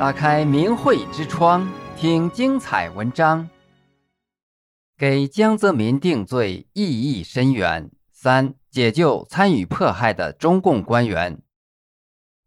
打开明慧之窗，听精彩文章。给江泽民定罪意义深远。三、解救参与迫害的中共官员。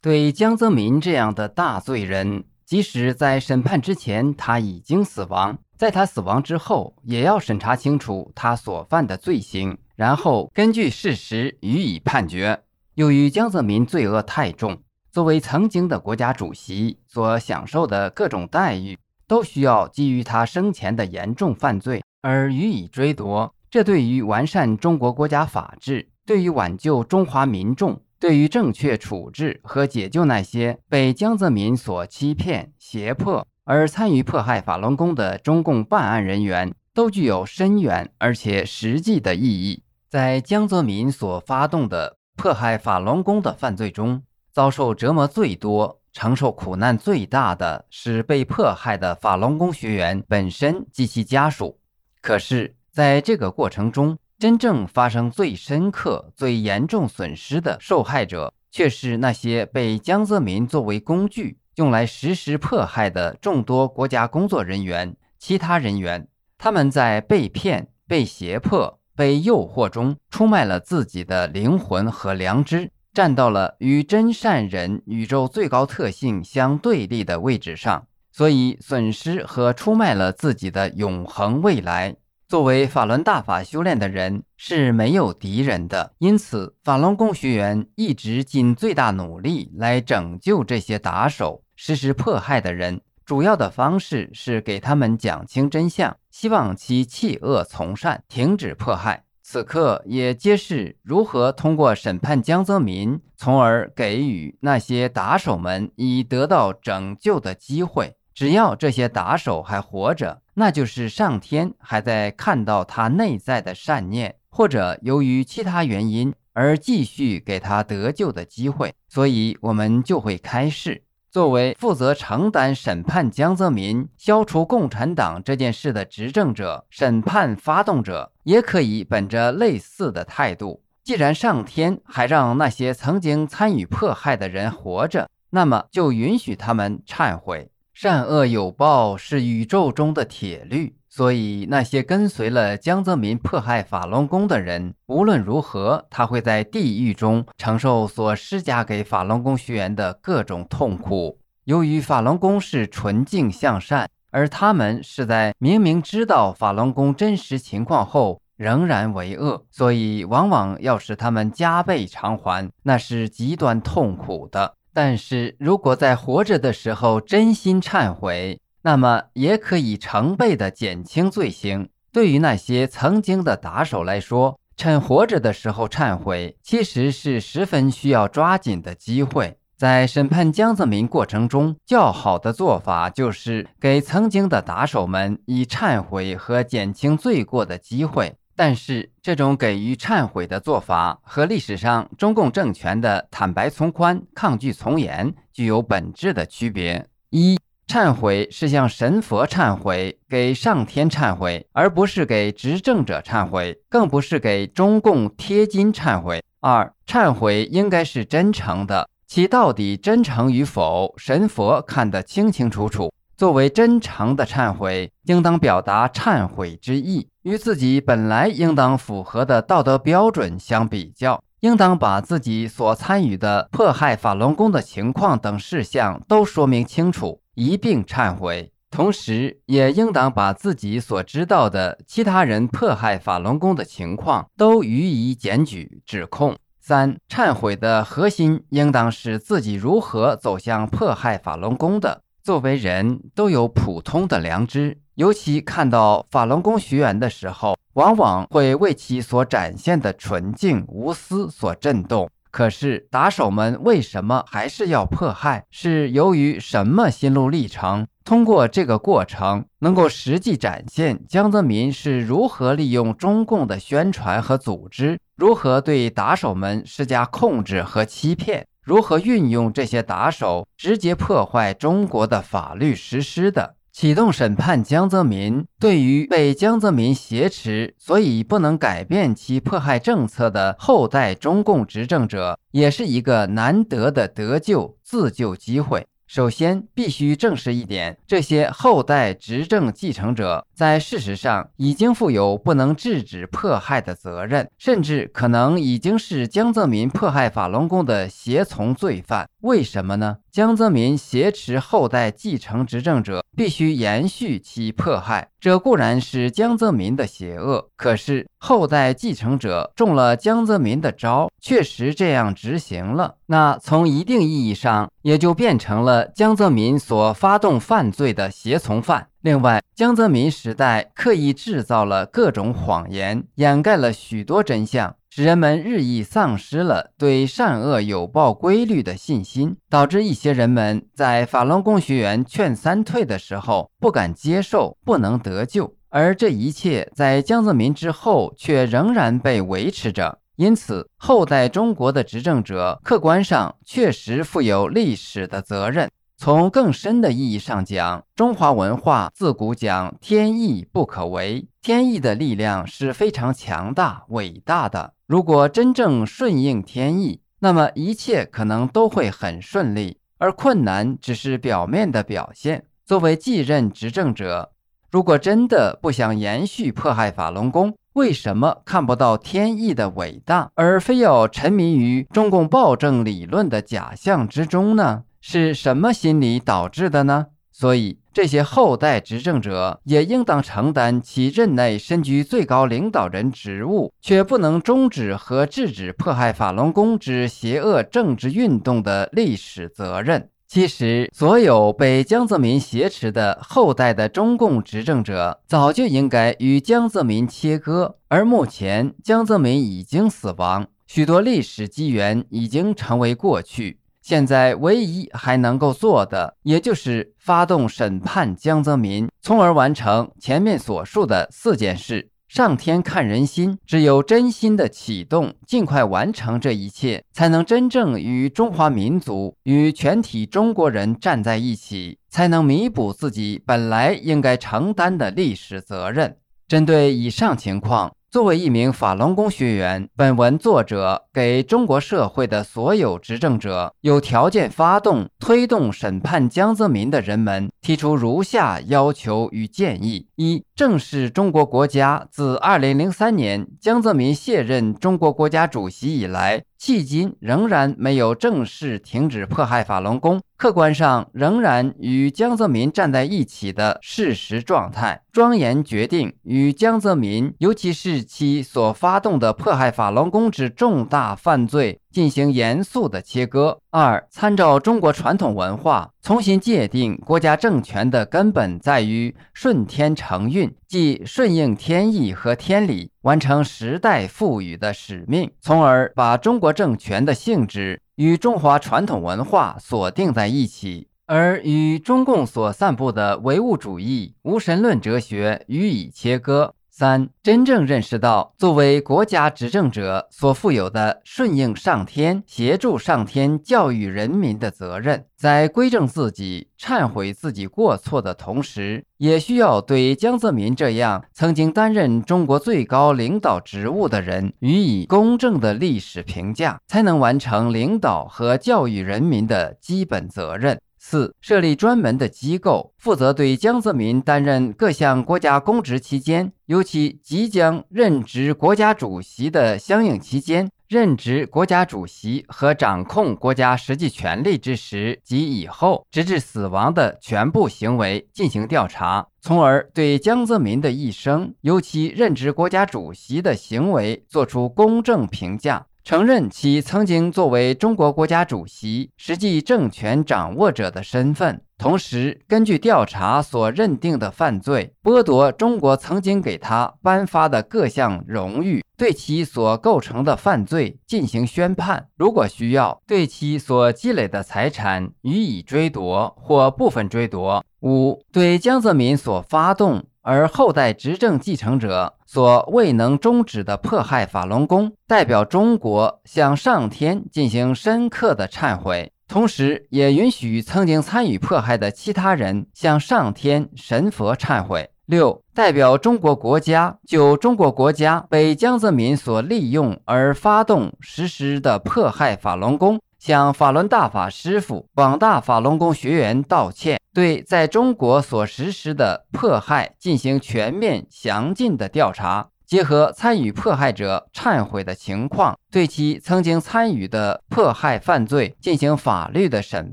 对江泽民这样的大罪人，即使在审判之前他已经死亡，在他死亡之后，也要审查清楚他所犯的罪行，然后根据事实予以判决。由于江泽民罪恶太重。作为曾经的国家主席所享受的各种待遇，都需要基于他生前的严重犯罪而予以追夺。这对于完善中国国家法治，对于挽救中华民众，对于正确处置和解救那些被江泽民所欺骗、胁迫而参与迫害法轮功的中共办案人员，都具有深远而且实际的意义。在江泽民所发动的迫害法轮功的犯罪中，遭受折磨最多、承受苦难最大的是被迫害的法轮功学员本身及其家属。可是，在这个过程中，真正发生最深刻、最严重损失的受害者，却是那些被江泽民作为工具用来实施迫害的众多国家工作人员、其他人员。他们在被骗、被胁迫、被诱惑中，出卖了自己的灵魂和良知。站到了与真善人宇宙最高特性相对立的位置上，所以损失和出卖了自己的永恒未来。作为法轮大法修炼的人是没有敌人的，因此法轮功学员一直尽最大努力来拯救这些打手、实施迫害的人。主要的方式是给他们讲清真相，希望其弃恶从善，停止迫害。此刻也揭示如何通过审判江泽民，从而给予那些打手们以得到拯救的机会。只要这些打手还活着，那就是上天还在看到他内在的善念，或者由于其他原因而继续给他得救的机会。所以，我们就会开示。作为负责承担审判江泽民、消除共产党这件事的执政者、审判发动者，也可以本着类似的态度。既然上天还让那些曾经参与迫害的人活着，那么就允许他们忏悔。善恶有报是宇宙中的铁律。所以，那些跟随了江泽民迫害法轮功的人，无论如何，他会在地狱中承受所施加给法轮功学员的各种痛苦。由于法轮功是纯净向善，而他们是在明明知道法轮功真实情况后仍然为恶，所以往往要使他们加倍偿还，那是极端痛苦的。但是如果在活着的时候真心忏悔，那么也可以成倍的减轻罪行。对于那些曾经的打手来说，趁活着的时候忏悔，其实是十分需要抓紧的机会。在审判江泽民过程中，较好的做法就是给曾经的打手们以忏悔和减轻罪过的机会。但是，这种给予忏悔的做法和历史上中共政权的坦白从宽、抗拒从严具有本质的区别。一忏悔是向神佛忏悔，给上天忏悔，而不是给执政者忏悔，更不是给中共贴金忏悔。二，忏悔应该是真诚的，其到底真诚与否，神佛看得清清楚楚。作为真诚的忏悔，应当表达忏悔之意，与自己本来应当符合的道德标准相比较。应当把自己所参与的迫害法轮功的情况等事项都说明清楚，一并忏悔。同时，也应当把自己所知道的其他人迫害法轮功的情况都予以检举指控。三、忏悔的核心应当是自己如何走向迫害法轮功的。作为人都有普通的良知，尤其看到法轮功学员的时候，往往会为其所展现的纯净无私所震动。可是打手们为什么还是要迫害？是由于什么心路历程？通过这个过程，能够实际展现江泽民是如何利用中共的宣传和组织，如何对打手们施加控制和欺骗。如何运用这些打手，直接破坏中国的法律实施的？启动审判江泽民，对于被江泽民挟持，所以不能改变其迫害政策的后代中共执政者，也是一个难得的得救自救机会。首先，必须正视一点：这些后代执政继承者在事实上已经负有不能制止迫害的责任，甚至可能已经是江泽民迫害法轮功的胁从罪犯。为什么呢？江泽民挟持后代继承执政者，必须延续其迫害，这固然是江泽民的邪恶。可是后代继承者中了江泽民的招，确实这样执行了，那从一定意义上也就变成了江泽民所发动犯罪的胁从犯。另外，江泽民时代刻意制造了各种谎言，掩盖了许多真相。使人们日益丧失了对善恶有报规律的信心，导致一些人们在法轮功学员劝三退的时候不敢接受，不能得救。而这一切在江泽民之后却仍然被维持着。因此，后代中国的执政者客观上确实负有历史的责任。从更深的意义上讲，中华文化自古讲天意不可违，天意的力量是非常强大伟大的。如果真正顺应天意，那么一切可能都会很顺利，而困难只是表面的表现。作为继任执政者，如果真的不想延续迫害法轮功，为什么看不到天意的伟大，而非要沉迷于中共暴政理论的假象之中呢？是什么心理导致的呢？所以这些后代执政者也应当承担其任内身居最高领导人职务，却不能终止和制止迫害法轮功之邪恶政治运动的历史责任。其实，所有被江泽民挟持的后代的中共执政者，早就应该与江泽民切割。而目前，江泽民已经死亡，许多历史机缘已经成为过去。现在唯一还能够做的，也就是发动审判江泽民，从而完成前面所述的四件事。上天看人心，只有真心的启动，尽快完成这一切，才能真正与中华民族、与全体中国人站在一起，才能弥补自己本来应该承担的历史责任。针对以上情况。作为一名法轮功学员，本文作者给中国社会的所有执政者、有条件发动、推动审判江泽民的人们提出如下要求与建议：一、正视中国国家自2003年江泽民卸任中国国家主席以来，迄今仍然没有正式停止迫害法轮功。客观上仍然与江泽民站在一起的事实状态，庄严决定与江泽民，尤其是其所发动的迫害法轮功之重大犯罪。进行严肃的切割。二、参照中国传统文化，重新界定国家政权的根本在于顺天承运，即顺应天意和天理，完成时代赋予的使命，从而把中国政权的性质与中华传统文化锁定在一起，而与中共所散布的唯物主义、无神论哲学予以切割。三、真正认识到作为国家执政者所负有的顺应上天、协助上天教育人民的责任，在归正自己、忏悔自己过错的同时，也需要对江泽民这样曾经担任中国最高领导职务的人予以公正的历史评价，才能完成领导和教育人民的基本责任。四、设立专门的机构，负责对江泽民担任各项国家公职期间，尤其即将任职国家主席的相应期间，任职国家主席和掌控国家实际权力之时及以后，直至死亡的全部行为进行调查，从而对江泽民的一生，尤其任职国家主席的行为作出公正评价。承认其曾经作为中国国家主席、实际政权掌握者的身份，同时根据调查所认定的犯罪，剥夺中国曾经给他颁发的各项荣誉，对其所构成的犯罪进行宣判。如果需要，对其所积累的财产予以追夺或部分追夺。五、对江泽民所发动。而后代执政继承者所未能终止的迫害法轮功，代表中国向上天进行深刻的忏悔，同时也允许曾经参与迫害的其他人向上天神佛忏悔。六、代表中国国家就中国国家被江泽民所利用而发动实施的迫害法轮功，向法轮大法师父、广大法轮功学员道歉，对在中国所实施的迫害进行全面详尽的调查，结合参与迫害者忏悔的情况，对其曾经参与的迫害犯罪进行法律的审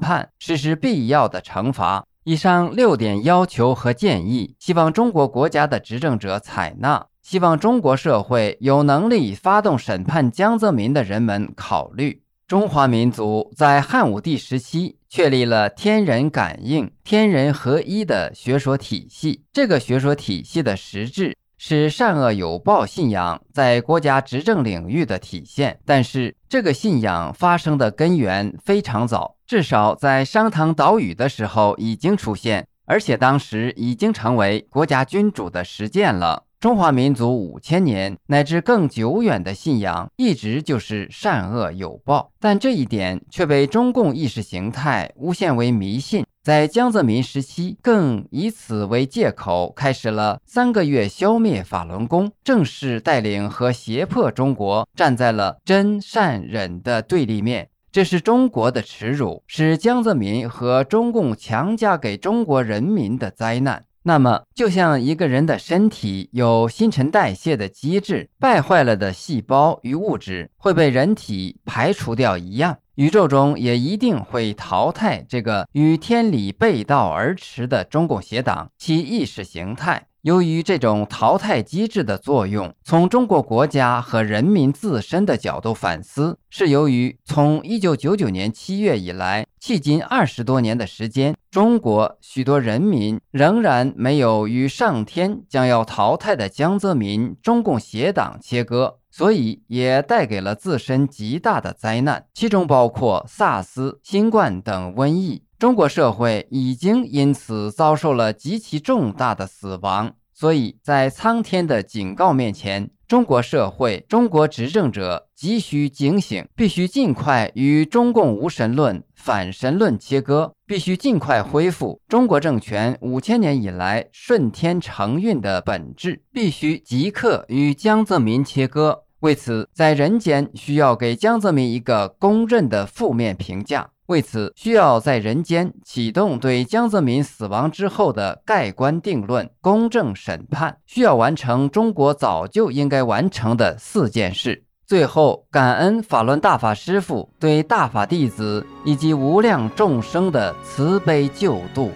判，实施必要的惩罚。以上六点要求和建议，希望中国国家的执政者采纳。希望中国社会有能力发动审判江泽民的人们考虑。中华民族在汉武帝时期确立了天人感应、天人合一的学说体系。这个学说体系的实质是善恶有报信仰在国家执政领域的体现。但是，这个信仰发生的根源非常早，至少在商汤岛屿的时候已经出现，而且当时已经成为国家君主的实践了。中华民族五千年乃至更久远的信仰，一直就是善恶有报，但这一点却被中共意识形态诬陷为迷信。在江泽民时期，更以此为借口，开始了三个月消灭法轮功，正式带领和胁迫中国站在了真善忍的对立面。这是中国的耻辱，是江泽民和中共强加给中国人民的灾难。那么，就像一个人的身体有新陈代谢的机制，败坏了的细胞与物质会被人体排除掉一样，宇宙中也一定会淘汰这个与天理背道而驰的中共邪党，其意识形态。由于这种淘汰机制的作用，从中国国家和人民自身的角度反思，是由于从一九九九年七月以来，迄今二十多年的时间，中国许多人民仍然没有与上天将要淘汰的江泽民中共邪党切割，所以也带给了自身极大的灾难，其中包括萨斯、新冠等瘟疫。中国社会已经因此遭受了极其重大的死亡，所以在苍天的警告面前，中国社会、中国执政者急需警醒，必须尽快与中共无神论、反神论切割，必须尽快恢复中国政权五千年以来顺天承运的本质，必须即刻与江泽民切割。为此，在人间需要给江泽民一个公认的负面评价。为此，需要在人间启动对江泽民死亡之后的盖棺定论、公正审判，需要完成中国早就应该完成的四件事。最后，感恩法轮大法师父对大法弟子以及无量众生的慈悲救度。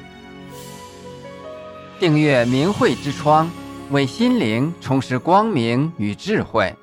订阅明慧之窗，为心灵充实光明与智慧。